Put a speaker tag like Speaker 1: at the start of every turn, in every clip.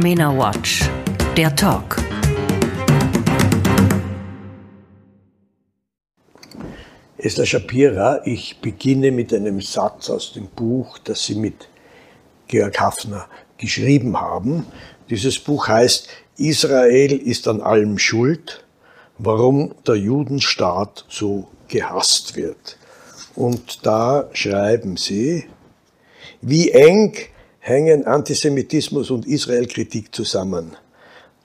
Speaker 1: Turkmena Watch, der Talk.
Speaker 2: Esther Shapira, ich beginne mit einem Satz aus dem Buch, das Sie mit Georg Hafner geschrieben haben. Dieses Buch heißt Israel ist an allem schuld, warum der Judenstaat so gehasst wird. Und da schreiben Sie, wie eng hängen Antisemitismus und Israelkritik zusammen.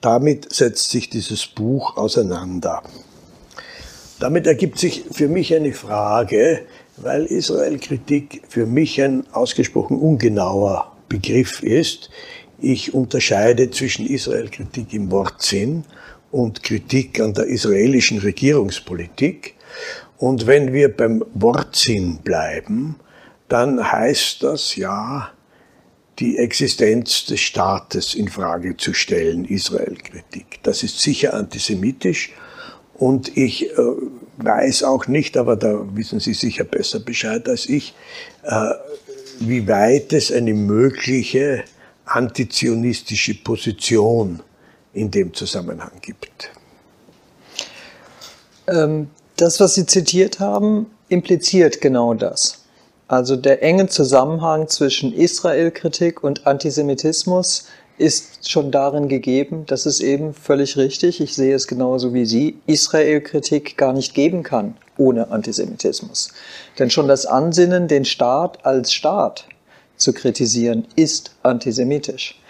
Speaker 2: Damit setzt sich dieses Buch auseinander. Damit ergibt sich für mich eine Frage, weil Israelkritik für mich ein ausgesprochen ungenauer Begriff ist. Ich unterscheide zwischen Israelkritik im Wortsinn und Kritik an der israelischen Regierungspolitik. Und wenn wir beim Wortsinn bleiben, dann heißt das ja, die Existenz des Staates in Frage zu stellen, Israelkritik. Das ist sicher antisemitisch und ich äh, weiß auch nicht, aber da wissen Sie sicher besser Bescheid als ich, äh, wie weit es eine mögliche antizionistische Position in dem Zusammenhang gibt.
Speaker 3: Ähm, das, was Sie zitiert haben, impliziert genau das. Also der enge Zusammenhang zwischen Israelkritik und Antisemitismus ist schon darin gegeben, dass es eben völlig richtig, ich sehe es genauso wie Sie, Israelkritik gar nicht geben kann ohne Antisemitismus. Denn schon das Ansinnen, den Staat als Staat zu kritisieren, ist antisemitisch.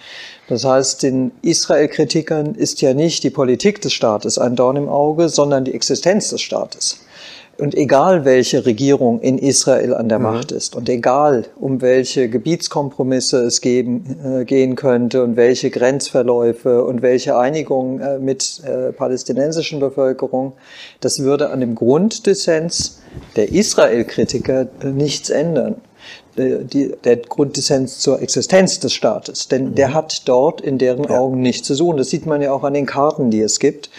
Speaker 3: Das heißt, den Israel-Kritikern ist ja nicht die Politik des Staates ein Dorn im Auge, sondern die Existenz des Staates. Und egal welche Regierung in Israel an der mhm. Macht ist und egal um welche Gebietskompromisse es geben, äh, gehen könnte und welche Grenzverläufe und welche Einigung äh, mit äh, palästinensischen Bevölkerung, das würde an dem Grunddissens der Israel-Kritiker äh, nichts ändern. Äh, die, der Grunddissens zur Existenz des Staates. Denn mhm. der hat dort in deren ja. Augen nichts zu suchen. Das sieht man ja auch an den Karten, die es gibt.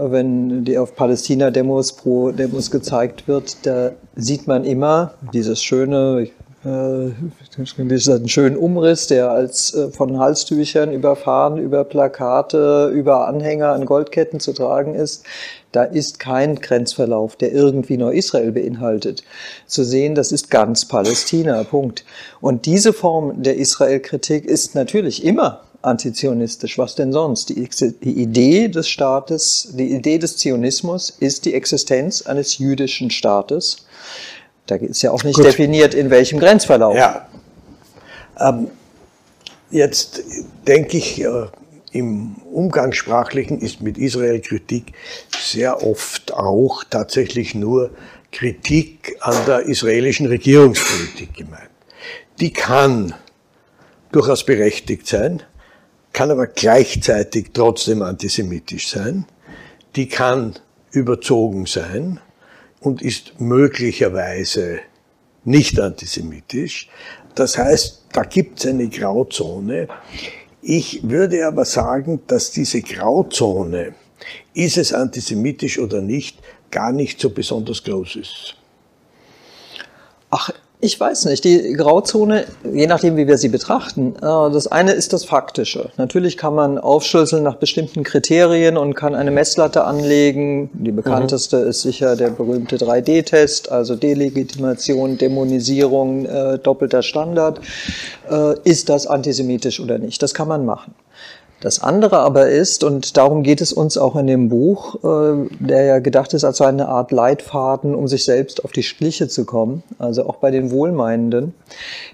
Speaker 3: Wenn die auf Palästina-Demos pro Demos gezeigt wird, da sieht man immer dieses schöne, äh, diesen schönen Umriss, der als äh, von Halstüchern überfahren, über Plakate, über Anhänger an Goldketten zu tragen ist. Da ist kein Grenzverlauf, der irgendwie nur Israel beinhaltet. Zu sehen, das ist ganz Palästina, Punkt. Und diese Form der Israel-Kritik ist natürlich immer antizionistisch. Was denn sonst? Die, die, Idee des Staates, die Idee des Zionismus ist die Existenz eines jüdischen Staates. Da ist ja auch nicht Gut. definiert, in welchem Grenzverlauf.
Speaker 2: Ja. Ähm, jetzt denke ich, äh, im Umgangssprachlichen ist mit Israel-Kritik sehr oft auch tatsächlich nur Kritik an der israelischen Regierungspolitik gemeint. Die kann durchaus berechtigt sein, kann aber gleichzeitig trotzdem antisemitisch sein. Die kann überzogen sein und ist möglicherweise nicht antisemitisch. Das heißt, da gibt es eine Grauzone, ich würde aber sagen, dass diese Grauzone, ist es antisemitisch oder nicht, gar nicht so besonders groß ist.
Speaker 3: Ach, ich weiß nicht. Die Grauzone, je nachdem, wie wir sie betrachten, äh, das eine ist das Faktische. Natürlich kann man aufschlüsseln nach bestimmten Kriterien und kann eine Messlatte anlegen. Die bekannteste mhm. ist sicher der berühmte 3D-Test, also Delegitimation, Dämonisierung, äh, doppelter Standard. Äh, ist das antisemitisch oder nicht? Das kann man machen. Das andere aber ist, und darum geht es uns auch in dem Buch, äh, der ja gedacht ist als eine Art Leitfaden, um sich selbst auf die Schliche zu kommen, also auch bei den Wohlmeinenden,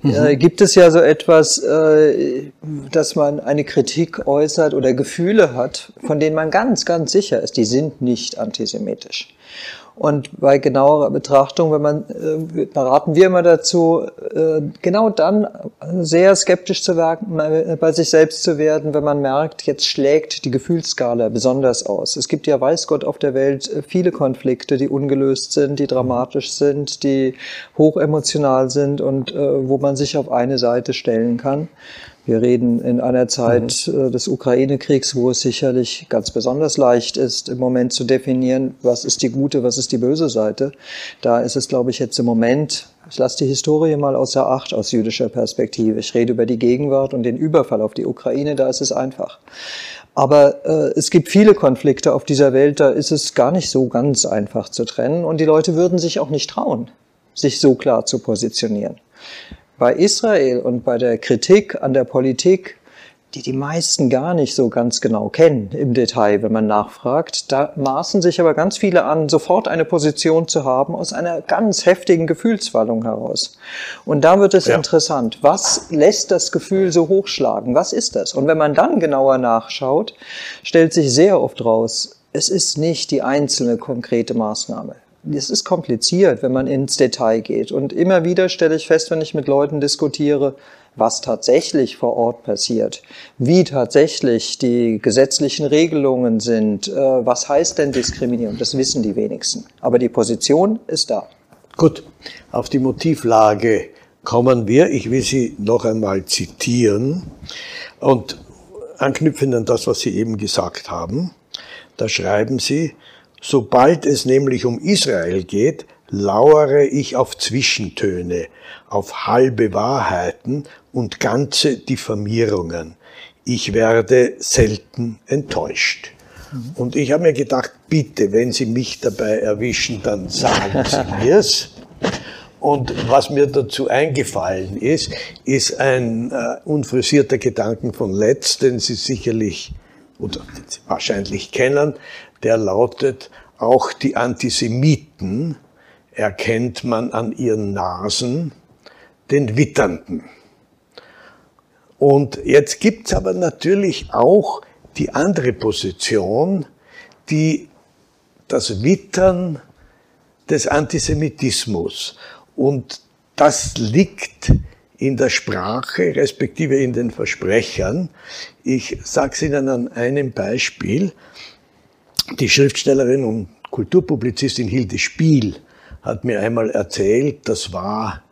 Speaker 3: mhm. äh, gibt es ja so etwas, äh, dass man eine Kritik äußert oder Gefühle hat, von denen man ganz, ganz sicher ist, die sind nicht antisemitisch. Und bei genauerer Betrachtung, wenn man, äh, da raten wir immer dazu, äh, genau dann sehr skeptisch zu werden, äh, bei sich selbst zu werden, wenn man merkt, jetzt schlägt die Gefühlsskala besonders aus. Es gibt ja, weiß Gott, auf der Welt äh, viele Konflikte, die ungelöst sind, die dramatisch sind, die hochemotional sind und äh, wo man sich auf eine Seite stellen kann. Wir reden in einer Zeit mhm. des Ukraine-Kriegs, wo es sicherlich ganz besonders leicht ist, im Moment zu definieren, was ist die gute, was ist die böse Seite. Da ist es, glaube ich, jetzt im Moment, ich lasse die Historie mal außer Acht aus jüdischer Perspektive. Ich rede über die Gegenwart und den Überfall auf die Ukraine, da ist es einfach. Aber äh, es gibt viele Konflikte auf dieser Welt, da ist es gar nicht so ganz einfach zu trennen und die Leute würden sich auch nicht trauen, sich so klar zu positionieren. Bei Israel und bei der Kritik an der Politik, die die meisten gar nicht so ganz genau kennen im Detail, wenn man nachfragt, da maßen sich aber ganz viele an, sofort eine Position zu haben aus einer ganz heftigen Gefühlswallung heraus. Und da wird es ja. interessant. Was lässt das Gefühl so hochschlagen? Was ist das? Und wenn man dann genauer nachschaut, stellt sich sehr oft raus, es ist nicht die einzelne konkrete Maßnahme es ist kompliziert, wenn man ins Detail geht. Und immer wieder stelle ich fest, wenn ich mit Leuten diskutiere, was tatsächlich vor Ort passiert, wie tatsächlich die gesetzlichen Regelungen sind, äh, was heißt denn Diskriminierung, das wissen die wenigsten. Aber die Position ist da.
Speaker 2: Gut, auf die Motivlage kommen wir. Ich will Sie noch einmal zitieren und anknüpfen an das, was Sie eben gesagt haben. Da schreiben Sie, Sobald es nämlich um Israel geht, lauere ich auf Zwischentöne, auf halbe Wahrheiten und ganze Diffamierungen. Ich werde selten enttäuscht. Und ich habe mir gedacht, bitte, wenn Sie mich dabei erwischen, dann sagen Sie mir's. Und was mir dazu eingefallen ist, ist ein äh, unfrisierter Gedanken von Letz, den Sie sicherlich oder wahrscheinlich kennen, der lautet, auch die Antisemiten erkennt man an ihren Nasen, den Witternden. Und jetzt gibt's aber natürlich auch die andere Position, die das Wittern des Antisemitismus. Und das liegt in der Sprache, respektive in den Versprechern. Ich sage es Ihnen an einem Beispiel. Die Schriftstellerin und Kulturpublizistin Hilde Spiel hat mir einmal erzählt, das war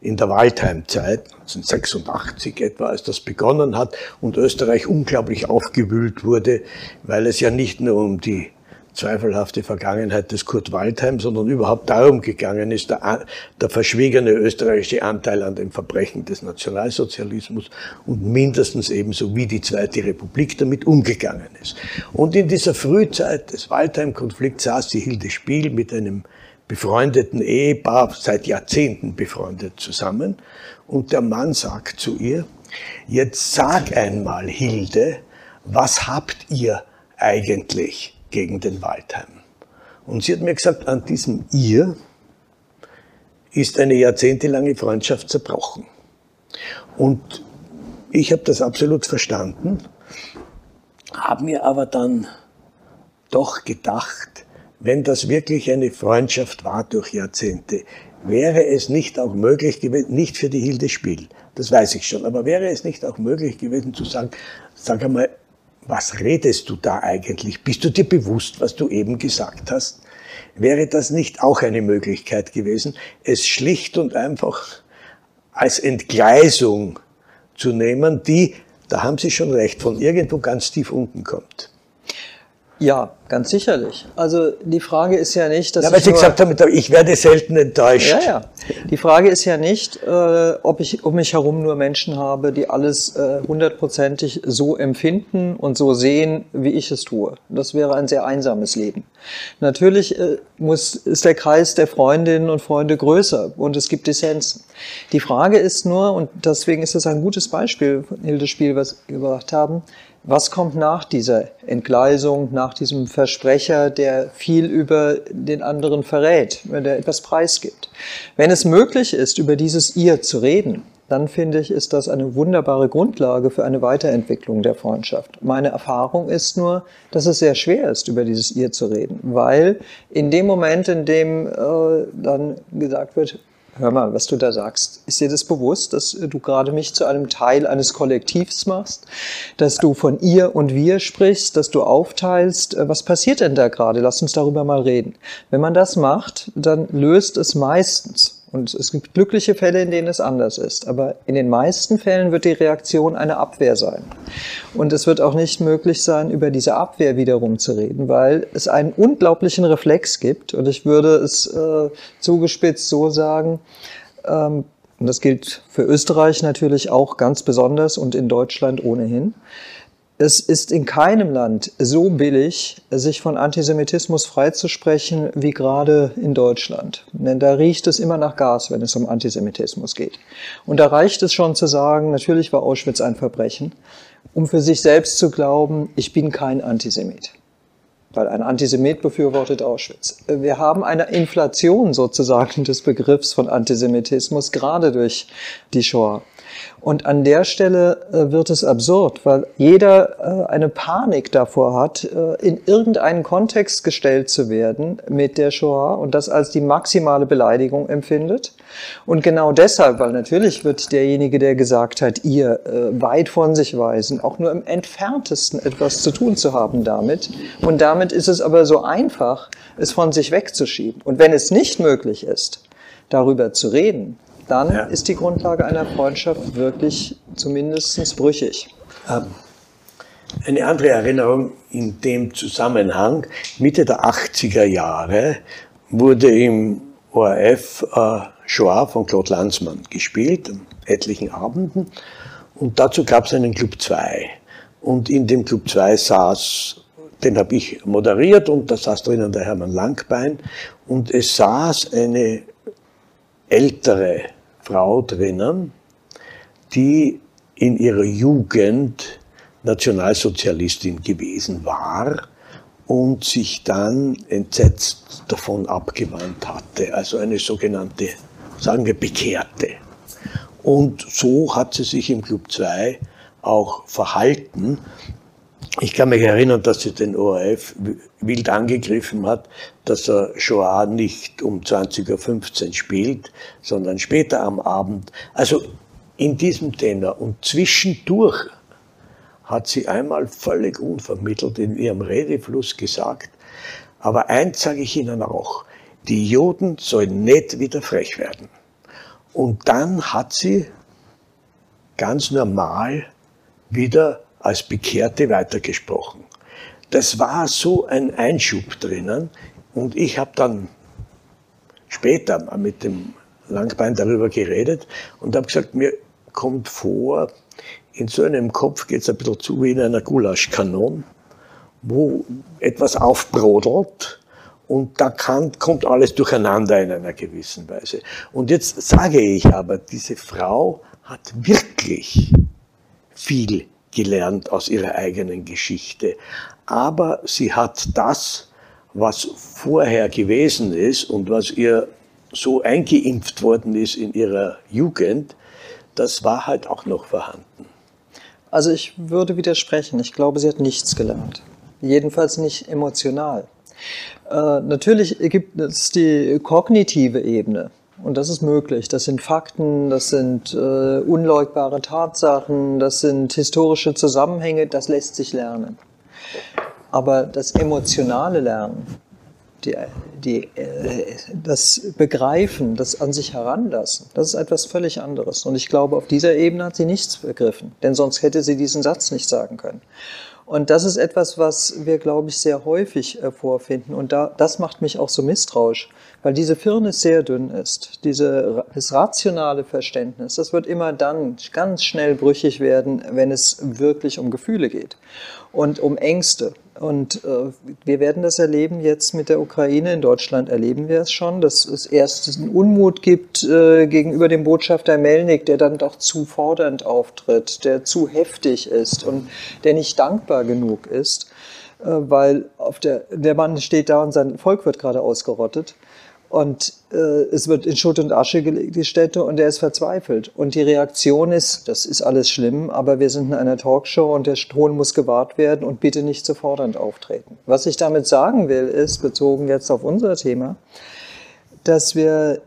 Speaker 2: in der Waldheimzeit, 1986 etwa, als das begonnen hat und Österreich unglaublich aufgewühlt wurde, weil es ja nicht nur um die zweifelhafte Vergangenheit des Kurt Waldheim, sondern überhaupt darum gegangen ist, der, der verschwiegene österreichische Anteil an den Verbrechen des Nationalsozialismus und mindestens ebenso wie die Zweite Republik damit umgegangen ist. Und in dieser Frühzeit des Waldheim-Konflikts saß die Hilde Spiel mit einem befreundeten Ehepaar, seit Jahrzehnten befreundet zusammen, und der Mann sagt zu ihr, jetzt sag einmal, Hilde, was habt ihr eigentlich? Gegen den Waldheim. Und sie hat mir gesagt, an diesem ihr ist eine jahrzehntelange Freundschaft zerbrochen. Und ich habe das absolut verstanden, habe mir aber dann doch gedacht, wenn das wirklich eine Freundschaft war durch Jahrzehnte, wäre es nicht auch möglich gewesen, nicht für die Hilde Spiel, das weiß ich schon, aber wäre es nicht auch möglich gewesen zu sagen, sag einmal, was redest du da eigentlich? Bist du dir bewusst, was du eben gesagt hast? Wäre das nicht auch eine Möglichkeit gewesen, es schlicht und einfach als Entgleisung zu nehmen, die, da haben Sie schon recht, von irgendwo ganz tief unten kommt?
Speaker 3: Ja, ganz sicherlich. Also die Frage ist ja nicht, dass
Speaker 2: ja, weil Sie gesagt haben, ich werde selten enttäuscht.
Speaker 3: Ja, ja. Die Frage ist ja nicht, äh, ob ich um mich herum nur Menschen habe, die alles äh, hundertprozentig so empfinden und so sehen, wie ich es tue. Das wäre ein sehr einsames Leben. Natürlich äh, muss, ist der Kreis der Freundinnen und Freunde größer und es gibt Dissensen. Die Frage ist nur, und deswegen ist es ein gutes Beispiel von Hildes Spiel, was wir gebracht haben, was kommt nach dieser Entgleisung, nach diesem Versprecher, der viel über den anderen verrät, der etwas preisgibt? Wenn es möglich ist, über dieses Ihr zu reden, dann finde ich, ist das eine wunderbare Grundlage für eine Weiterentwicklung der Freundschaft. Meine Erfahrung ist nur, dass es sehr schwer ist, über dieses Ihr zu reden, weil in dem Moment, in dem äh, dann gesagt wird, hör mal, was du da sagst. Ist dir das bewusst, dass du gerade mich zu einem Teil eines Kollektivs machst, dass du von ihr und wir sprichst, dass du aufteilst? Äh, was passiert denn da gerade? Lass uns darüber mal reden. Wenn man das macht, dann löst es meistens Und es gibt glückliche Fälle, in denen es anders ist. Aber in den meisten Fällen wird die Reaktion eine Abwehr sein. Und es wird auch nicht möglich sein, über diese Abwehr wiederum zu reden, weil es einen unglaublichen Reflex gibt. Und ich würde es äh, zugespitzt so sagen, ähm, und das gilt für Österreich natürlich auch ganz besonders und in Deutschland ohnehin. Es ist in keinem Land so billig, sich von Antisemitismus freizusprechen wie gerade in Deutschland. Denn da riecht es immer nach Gas, wenn es um Antisemitismus geht. Und da reicht es schon zu sagen, natürlich war Auschwitz ein Verbrechen, um für sich selbst zu glauben, ich bin kein Antisemit weil ein Antisemit befürwortet Auschwitz. Wir haben eine Inflation sozusagen des Begriffs von Antisemitismus, gerade durch die Shoah. Und an der Stelle äh, wird es absurd, weil jeder äh, eine Panik davor hat, äh, in irgendeinen Kontext gestellt zu werden mit der Shoah und das als die maximale Beleidigung empfindet. Und genau deshalb, weil natürlich wird derjenige, der gesagt hat, ihr weit von sich weisen, auch nur im entferntesten etwas zu tun zu haben damit. Und damit ist es aber so einfach, es von sich wegzuschieben. Und wenn es nicht möglich ist, darüber zu reden, dann ja. ist die Grundlage einer Freundschaft wirklich zumindest brüchig. Ähm,
Speaker 2: eine andere Erinnerung in dem Zusammenhang, Mitte der 80er Jahre wurde im ORF äh, Shoah von Claude Lanzmann gespielt, an etlichen Abenden. Und dazu gab es einen Club 2. Und in dem Club 2 saß, den habe ich moderiert und da saß drinnen der Hermann Langbein. Und es saß eine ältere Frau drinnen, die in ihrer Jugend Nationalsozialistin gewesen war und sich dann entsetzt davon abgewandt hatte, also eine sogenannte, sagen wir, Bekehrte. Und so hat sie sich im Club 2 auch verhalten. Ich kann mich erinnern, dass sie den ORF wild angegriffen hat, dass er Shoah nicht um 20.15 Uhr spielt, sondern später am Abend. Also in diesem Tenor. Und zwischendurch hat sie einmal völlig unvermittelt in ihrem Redefluss gesagt, aber eins sage ich Ihnen auch, die Juden sollen nicht wieder frech werden. Und dann hat sie ganz normal wieder als Bekehrte weitergesprochen. Das war so ein Einschub drinnen und ich habe dann später mit dem Langbein darüber geredet und habe gesagt, mir kommt vor, in so einem Kopf geht es ein bisschen zu wie in einer Gulaschkanon, wo etwas aufbrodelt und da kann, kommt alles durcheinander in einer gewissen Weise. Und jetzt sage ich aber, diese Frau hat wirklich viel gelernt aus ihrer eigenen Geschichte. Aber sie hat das, was vorher gewesen ist und was ihr so eingeimpft worden ist in ihrer Jugend, das war halt auch noch vorhanden.
Speaker 3: Also ich würde widersprechen. Ich glaube, sie hat nichts gelernt. Jedenfalls nicht emotional. Äh, natürlich gibt es die kognitive Ebene. Und das ist möglich. Das sind Fakten, das sind äh, unleugbare Tatsachen, das sind historische Zusammenhänge, das lässt sich lernen. Aber das emotionale Lernen, die, die, äh, das Begreifen, das an sich heranlassen, das ist etwas völlig anderes. Und ich glaube, auf dieser Ebene hat sie nichts begriffen, denn sonst hätte sie diesen Satz nicht sagen können. Und das ist etwas, was wir, glaube ich, sehr häufig äh, vorfinden. Und da, das macht mich auch so misstrauisch, weil diese Firnis sehr dünn ist. Diese, das rationale Verständnis, das wird immer dann ganz schnell brüchig werden, wenn es wirklich um Gefühle geht und um Ängste. Und äh, wir werden das erleben jetzt mit der Ukraine. In Deutschland erleben wir es schon, dass es erst einen Unmut gibt äh, gegenüber dem Botschafter Melnik, der dann doch zu fordernd auftritt, der zu heftig ist und der nicht dankbar genug ist, äh, weil auf der, der Mann steht da und sein Volk wird gerade ausgerottet. Und äh, es wird in Schutt und Asche gelegt, die Städte, und er ist verzweifelt. Und die Reaktion ist, das ist alles schlimm, aber wir sind in einer Talkshow und der Ton muss gewahrt werden und bitte nicht zu fordernd auftreten. Was ich damit sagen will, ist, bezogen jetzt auf unser Thema, dass wir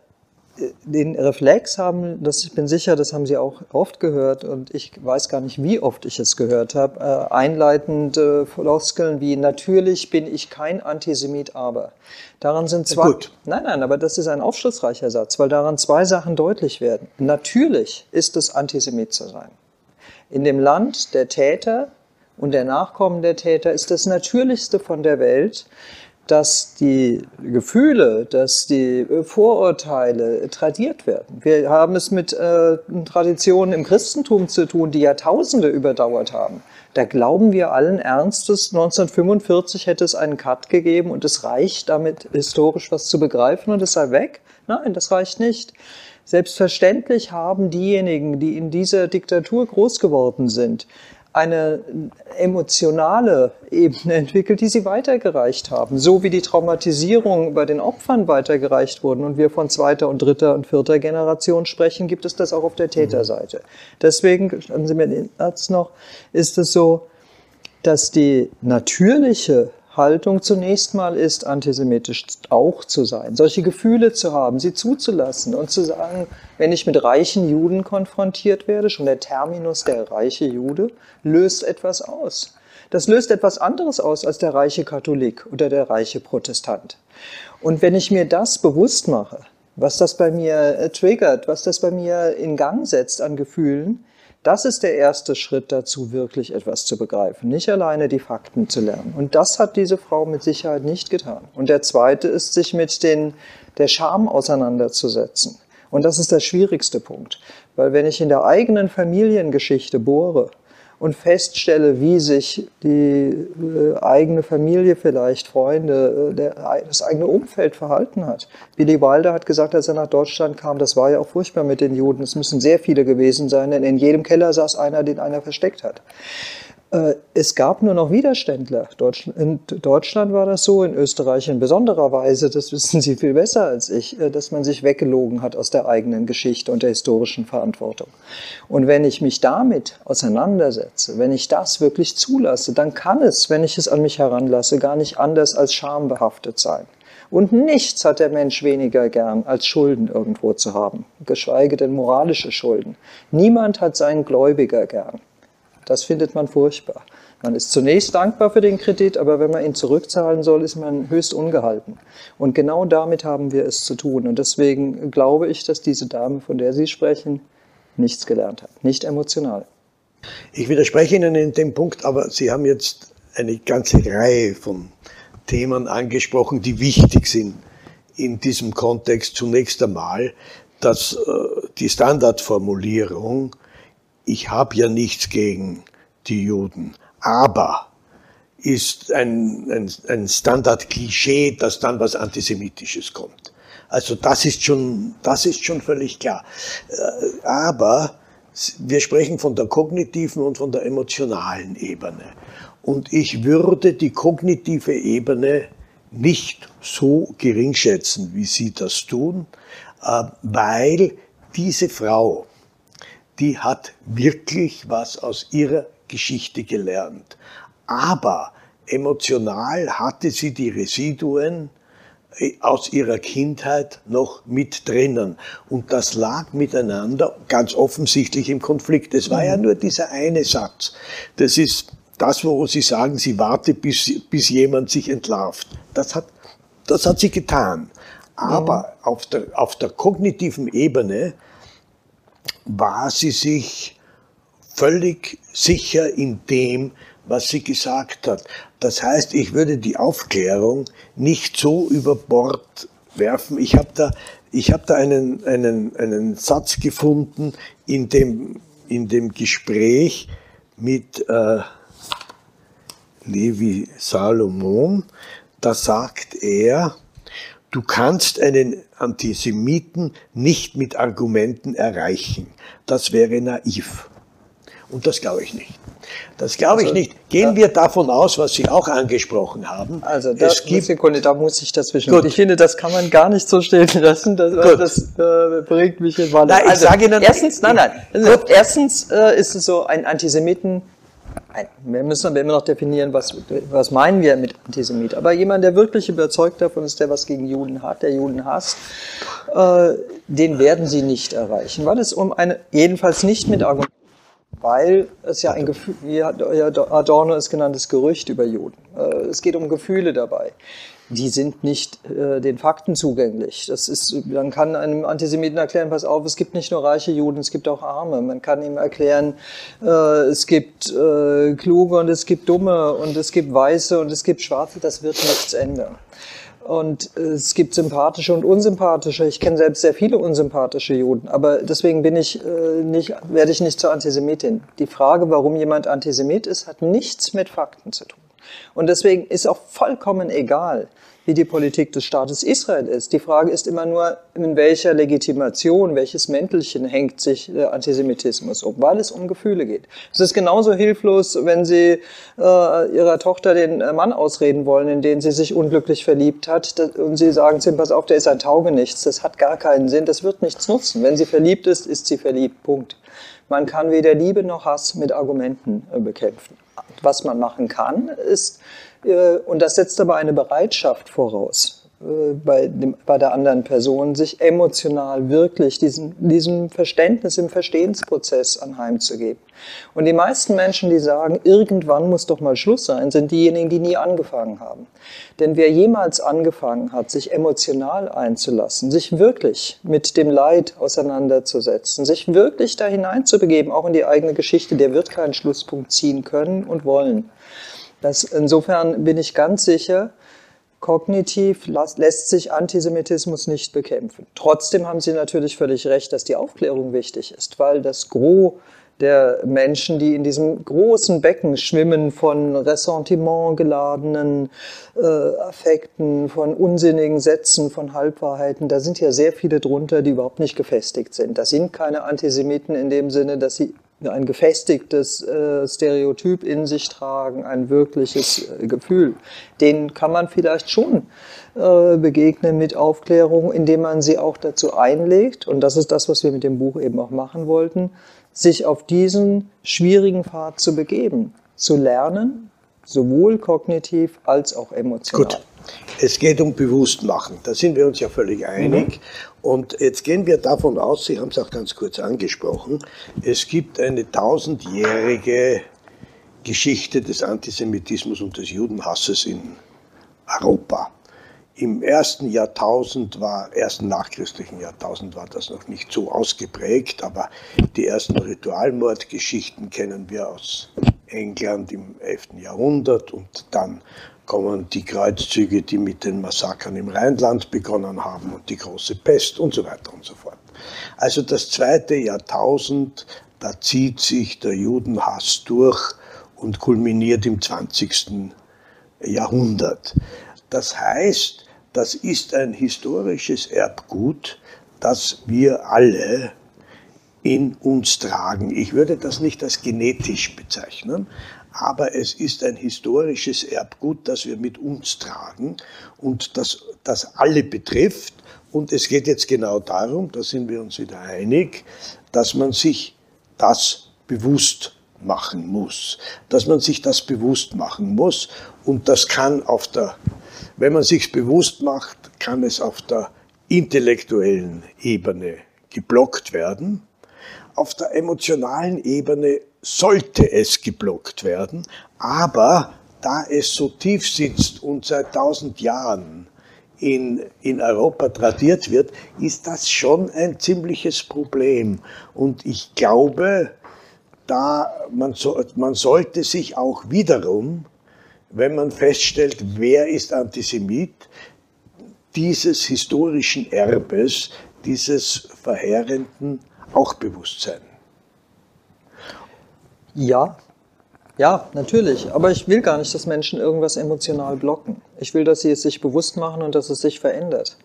Speaker 3: den Reflex haben, das, ich bin sicher, das haben Sie auch oft gehört und ich weiß gar nicht, wie oft ich es gehört habe, äh, einleitende Floskeln wie natürlich bin ich kein Antisemit, aber. Daran sind zwei. Gut. Nein, nein, aber das ist ein aufschlussreicher Satz, weil daran zwei Sachen deutlich werden. Natürlich ist es Antisemit zu sein. In dem Land der Täter und der Nachkommen der Täter ist das Natürlichste von der Welt, dass die Gefühle, dass die Vorurteile tradiert werden. Wir haben es mit äh, Traditionen im Christentum zu tun, die Jahrtausende überdauert haben. Da glauben wir allen Ernstes, 1945 hätte es einen Cut gegeben und es reicht damit historisch was zu begreifen und es sei weg. Nein, das reicht nicht. Selbstverständlich haben diejenigen, die in dieser Diktatur groß geworden sind, eine emotionale Ebene entwickelt, die sie weitergereicht haben. So wie die Traumatisierung bei den Opfern weitergereicht wurden und wir von zweiter und dritter und vierter Generation sprechen, gibt es das auch auf der Täterseite. Deswegen, standen Sie mir den Satz noch, ist es so, dass die natürliche Haltung zunächst mal ist, antisemitisch auch zu sein, solche Gefühle zu haben, sie zuzulassen und zu sagen, wenn ich mit reichen Juden konfrontiert werde, schon der Terminus der reiche Jude löst etwas aus. Das löst etwas anderes aus als der reiche Katholik oder der reiche Protestant. Und wenn ich mir das bewusst mache, was das bei mir äh, triggert, was das bei mir in Gang setzt an Gefühlen, das ist der erste Schritt dazu, wirklich etwas zu begreifen, nicht alleine die Fakten zu lernen. Und das hat diese Frau mit Sicherheit nicht getan. Und der zweite ist, sich mit den, der Scham auseinanderzusetzen. Und das ist der schwierigste Punkt. Weil wenn ich in der eigenen Familiengeschichte bohre, und feststelle, wie sich die äh, eigene Familie vielleicht, Freunde, äh, das eigene Umfeld verhalten hat. Billy Wilder hat gesagt, als er nach Deutschland kam, das war ja auch furchtbar mit den Juden. Es müssen sehr viele gewesen sein, denn in jedem Keller saß einer, den einer versteckt hat. Äh, es gab nur noch Widerständler. In Deutschland war das so, in Österreich in besonderer Weise, das wissen Sie viel besser als ich, äh, dass man sich weggelogen hat aus der eigenen Geschichte und der historischen Verantwortung. Und wenn ich mich damit auseinandersetze, wenn ich das wirklich zulasse, dann kann es, wenn ich es an mich heranlasse, gar nicht anders als schambehaftet sein. Und nichts hat der Mensch weniger gern, als Schulden irgendwo zu haben, geschweige denn moralische Schulden. Niemand hat seinen Gläubiger gern. Das findet man furchtbar. Man ist zunächst dankbar für den Kredit, aber wenn man ihn zurückzahlen soll, ist man höchst ungehalten. Und genau damit haben wir es zu tun. Und deswegen glaube ich, dass diese Dame, von der Sie sprechen, nichts gelernt hat. Nicht emotional.
Speaker 2: Ich widerspreche Ihnen in dem Punkt, aber Sie haben jetzt eine ganze Reihe von Themen angesprochen, die wichtig sind in diesem Kontext. Zunächst einmal, dass äh, die Standardformulierung ich habe ja nichts gegen die Juden, aber ist ein, ein, ein Standard-Klischee, dass dann was Antisemitisches kommt. Also das ist schon, das ist schon völlig klar. Äh, aber wir sprechen von der kognitiven und von der emotionalen Ebene. Und ich würde die kognitive Ebene nicht so gering schätzen, wie Sie das tun, äh, weil diese Frau, die hat wirklich was aus ihrer Geschichte gelernt. Aber emotional hatte sie die Residuen äh, aus ihrer Kindheit noch mit drinnen. Und das lag miteinander ganz offensichtlich im Konflikt. Es war ja mhm. nur dieser eine Satz. Das ist das, wo sie sagen, sie warte, bis, bis jemand sich entlarvt. Das hat, das hat sie getan. Aber. Mhm. auf, der, auf der kognitiven Ebene war sie sich völlig sicher in dem, was sie gesagt hat. Das heißt, ich würde die Aufklärung nicht so über Bord werfen. Ich habe da, ich hab da einen, einen, einen Satz gefunden in dem, in dem Gespräch mit äh, Levi Salomon. Da sagt er, Du kannst einen Antisemiten nicht mit Argumenten erreichen. Das wäre naiv. Und das glaube ich nicht. Das glaube also, ich nicht. Gehen da, wir davon aus, was Sie auch angesprochen haben.
Speaker 3: Also da, es gibt, Sekunde, da muss ich dazwischen. Gut. Ich finde, das kann man gar nicht so stehen lassen. Das, das äh, bringt mich in Wahnsinn.
Speaker 2: Nein, ich also, sage Ihnen,
Speaker 3: erstens, nein, nein. Also, erstens äh, ist es so, ein Antisemiten wir müssen immer noch definieren, was, was meinen wir mit Antisemit. Aber jemand, der wirklich überzeugt davon ist, der was gegen Juden hat, der Juden hasst, äh, den werden sie nicht erreichen, weil es um eine, jedenfalls nicht mit Argumenten, weil es ja ein Gefühl, wie Adorno es genanntes Gerücht über Juden. Äh, es geht um Gefühle dabei die sind nicht äh, den Fakten zugänglich. Das ist, man kann einem Antisemiten erklären, pass auf, es gibt nicht nur reiche Juden, es gibt auch Arme. Man kann ihm erklären, äh, es gibt äh, Kluge und es gibt Dumme und es gibt Weiße und es gibt Schwarze. Das wird nichts ändern. Und es gibt sympathische und unsympathische. Ich kenne selbst sehr viele unsympathische Juden, aber deswegen bin ich äh, nicht, werde ich nicht zur Antisemitin. Die Frage, warum jemand Antisemit ist, hat nichts mit Fakten zu tun. Und deswegen ist auch vollkommen egal, wie die Politik des Staates Israel ist. Die Frage ist immer nur, in welcher Legitimation, welches Mäntelchen hängt sich der Antisemitismus um, weil es um Gefühle geht. Es ist genauso hilflos, wenn Sie äh, Ihrer Tochter den Mann ausreden wollen, in den sie sich unglücklich verliebt hat, und Sie sagen zu pass auf, der ist ein Taugenichts, das hat gar keinen Sinn, das wird nichts nutzen. Wenn sie verliebt ist, ist sie verliebt, Punkt. Man kann weder Liebe noch Hass mit Argumenten äh, bekämpfen. Was man machen kann, ist, äh, und das setzt aber eine Bereitschaft voraus, bei, dem, bei der anderen Person, sich emotional wirklich diesem, diesem Verständnis im Verstehensprozess anheimzugeben. Und die meisten Menschen, die sagen, irgendwann muss doch mal Schluss sein, sind diejenigen, die nie angefangen haben. Denn wer jemals angefangen hat, sich emotional einzulassen, sich wirklich mit dem Leid auseinanderzusetzen, sich wirklich da hineinzubegeben, auch in die eigene Geschichte, der wird keinen Schlusspunkt ziehen können und wollen. Das, insofern bin ich ganz sicher, Kognitiv lässt sich Antisemitismus nicht bekämpfen. Trotzdem haben Sie natürlich völlig recht, dass die Aufklärung wichtig ist, weil das Gros der Menschen, die in diesem großen Becken schwimmen von Ressentiment geladenen äh, Affekten, von unsinnigen Sätzen, von Halbwahrheiten, da sind ja sehr viele drunter, die überhaupt nicht gefestigt sind. Das sind keine Antisemiten in dem Sinne, dass sie ein gefestigtes äh, Stereotyp in sich tragen, ein wirkliches äh, Gefühl. Den kann man vielleicht schon äh, begegnen mit Aufklärung, indem man sie auch dazu einlegt, und das ist das, was wir mit dem Buch eben auch machen wollten, sich auf diesen schwierigen Pfad zu begeben, zu lernen, sowohl kognitiv als auch emotional.
Speaker 2: Gut. Es geht um Bewusstmachen, da sind wir uns ja völlig einig. Mhm. Und jetzt gehen wir davon aus, Sie haben es auch ganz kurz angesprochen, es gibt eine tausendjährige Geschichte des Antisemitismus und des Judenhasses in Europa. Im ersten Jahrtausend war, ersten nachchristlichen Jahrtausend war das noch nicht so ausgeprägt, aber die ersten Ritualmordgeschichten kennen wir aus England im 11. Jahrhundert und dann kommen die Kreuzzüge, die mit den Massakern im Rheinland begonnen haben und die große Pest und so weiter und so fort. Also das zweite Jahrtausend, da zieht sich der Judenhass durch und kulminiert im 20. Jahrhundert. Das heißt, das ist ein historisches Erbgut, das wir alle in uns tragen. Ich würde das nicht als genetisch bezeichnen, aber es ist ein historisches Erbgut, das wir mit uns tragen und das, das alle betrifft. Und es geht jetzt genau darum, da sind wir uns wieder einig, dass man sich das bewusst machen muss, dass man sich das bewusst machen muss und das kann auf der, wenn man sich bewusst macht, kann es auf der intellektuellen Ebene geblockt werden. Auf der emotionalen Ebene sollte es geblockt werden, aber da es so tief sitzt und seit tausend Jahren in, in Europa tradiert wird, ist das schon ein ziemliches Problem. Und ich glaube, da man, so, man sollte sich auch wiederum, wenn man feststellt, wer ist Antisemit, dieses historischen Erbes, dieses verheerenden auch bewusst sein.
Speaker 3: Ja, ja, natürlich. Aber ich will gar nicht, dass Menschen irgendwas emotional blocken. Ich will, dass sie es sich bewusst machen und dass es sich verändert.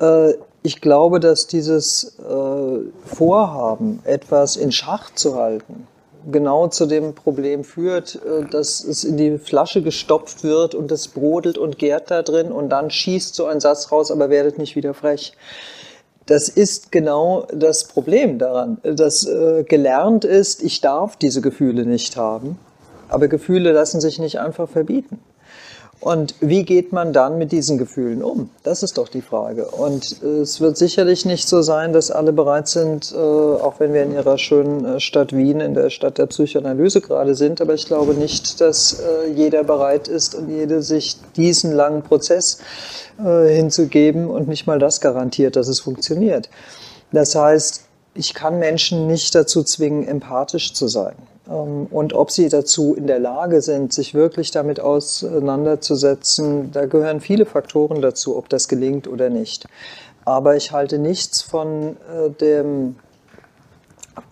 Speaker 3: Äh, ich glaube, dass dieses äh, Vorhaben, etwas in Schach zu halten, genau zu dem Problem führt, äh, dass es in die Flasche gestopft wird und es brodelt und gärt da drin und dann schießt so ein Satz raus, aber werdet nicht wieder frech. Das ist genau das Problem daran, dass äh, gelernt ist, ich darf diese Gefühle nicht haben. Aber Gefühle lassen sich nicht einfach verbieten. Und wie geht man dann mit diesen Gefühlen um? Das ist doch die Frage. Und äh, es wird sicherlich nicht so sein, dass alle bereit sind, äh, auch wenn wir in ihrer schönen äh, Stadt Wien, in der Stadt der Psychoanalyse gerade sind, aber ich glaube nicht, dass jeder bereit ist und jede sich diesen langen Prozess hinzugeben und nicht mal das garantiert, dass es funktioniert. Das heißt, ich kann Menschen nicht dazu zwingen, empathisch zu sein. Ähm, und ob sie dazu in der Lage sind, sich wirklich damit auseinanderzusetzen, da gehören viele Faktoren dazu, ob das gelingt oder nicht. Aber ich halte nichts von äh, dem,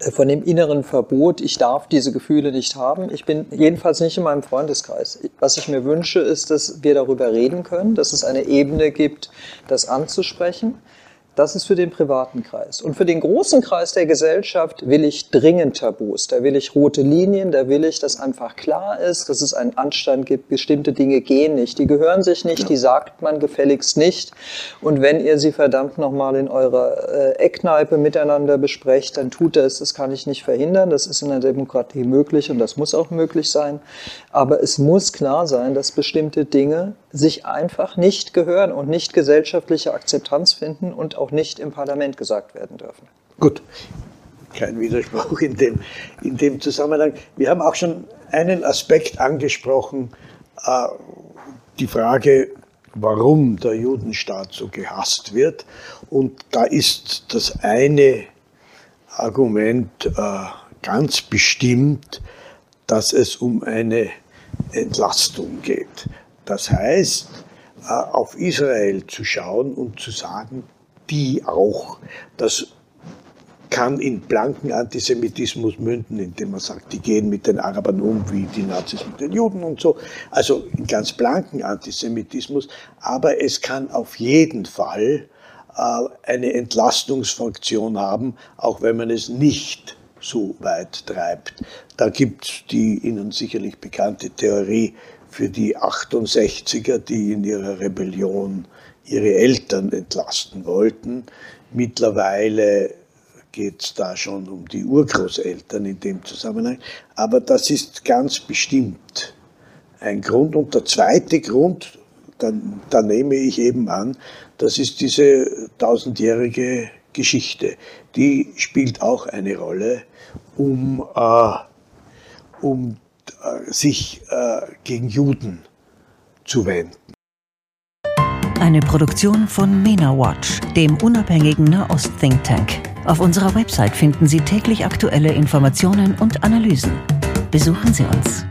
Speaker 3: äh, von dem inneren Verbot, ich darf diese Gefühle nicht haben. Ich bin jedenfalls nicht in meinem Freundeskreis. Was ich mir wünsche, ist, dass wir darüber reden können, dass es eine Ebene gibt, das anzusprechen das ist für den privaten Kreis. Und für den großen Kreis der Gesellschaft will ich dringend Tabus. Da will ich rote Linien, da will ich, dass einfach klar ist, dass es einen Anstand gibt, bestimmte Dinge gehen nicht. Die gehören sich nicht, die sagt man gefälligst nicht. Und wenn ihr sie verdammt nochmal in eurer äh, Eckkneipe miteinander besprecht, dann tut es. Das kann ich nicht verhindern. Das ist in der Demokratie möglich und das muss auch möglich sein. Aber es muss klar sein, dass bestimmte Dinge sich einfach nicht gehören und nicht gesellschaftliche Akzeptanz finden und auch nicht im Parlament gesagt werden dürfen.
Speaker 2: Gut, kein Widerspruch in dem, in dem Zusammenhang. Wir haben auch schon einen Aspekt angesprochen, äh, die Frage, warum der Judenstaat so gehasst wird. Und da ist das eine Argument äh, ganz bestimmt, dass es um eine Entlastung geht. Das heißt, äh, auf Israel zu schauen und zu sagen, die auch. Das kann in blanken Antisemitismus münden, indem man sagt, die gehen mit den Arabern um wie die Nazis mit den Juden und so. Also in ganz blanken Antisemitismus. Aber es kann auf jeden Fall äh, eine Entlastungsfunktion haben, auch wenn man es nicht so weit treibt. Da gibt es die Ihnen sicherlich bekannte Theorie für die 68er, die in ihrer Rebellion ihre Eltern entlasten wollten. Mittlerweile geht es da schon um die Urgroßeltern in dem Zusammenhang. Aber das ist ganz bestimmt ein Grund. Und der zweite Grund, da, da nehme ich eben an, das ist diese tausendjährige Geschichte. Die spielt auch eine Rolle, um, äh, um äh, sich äh, gegen Juden zu wenden.
Speaker 1: Eine Produktion von MENA Watch, dem unabhängigen Nahost-Think Tank. Auf unserer Website finden Sie täglich aktuelle Informationen und Analysen. Besuchen Sie uns.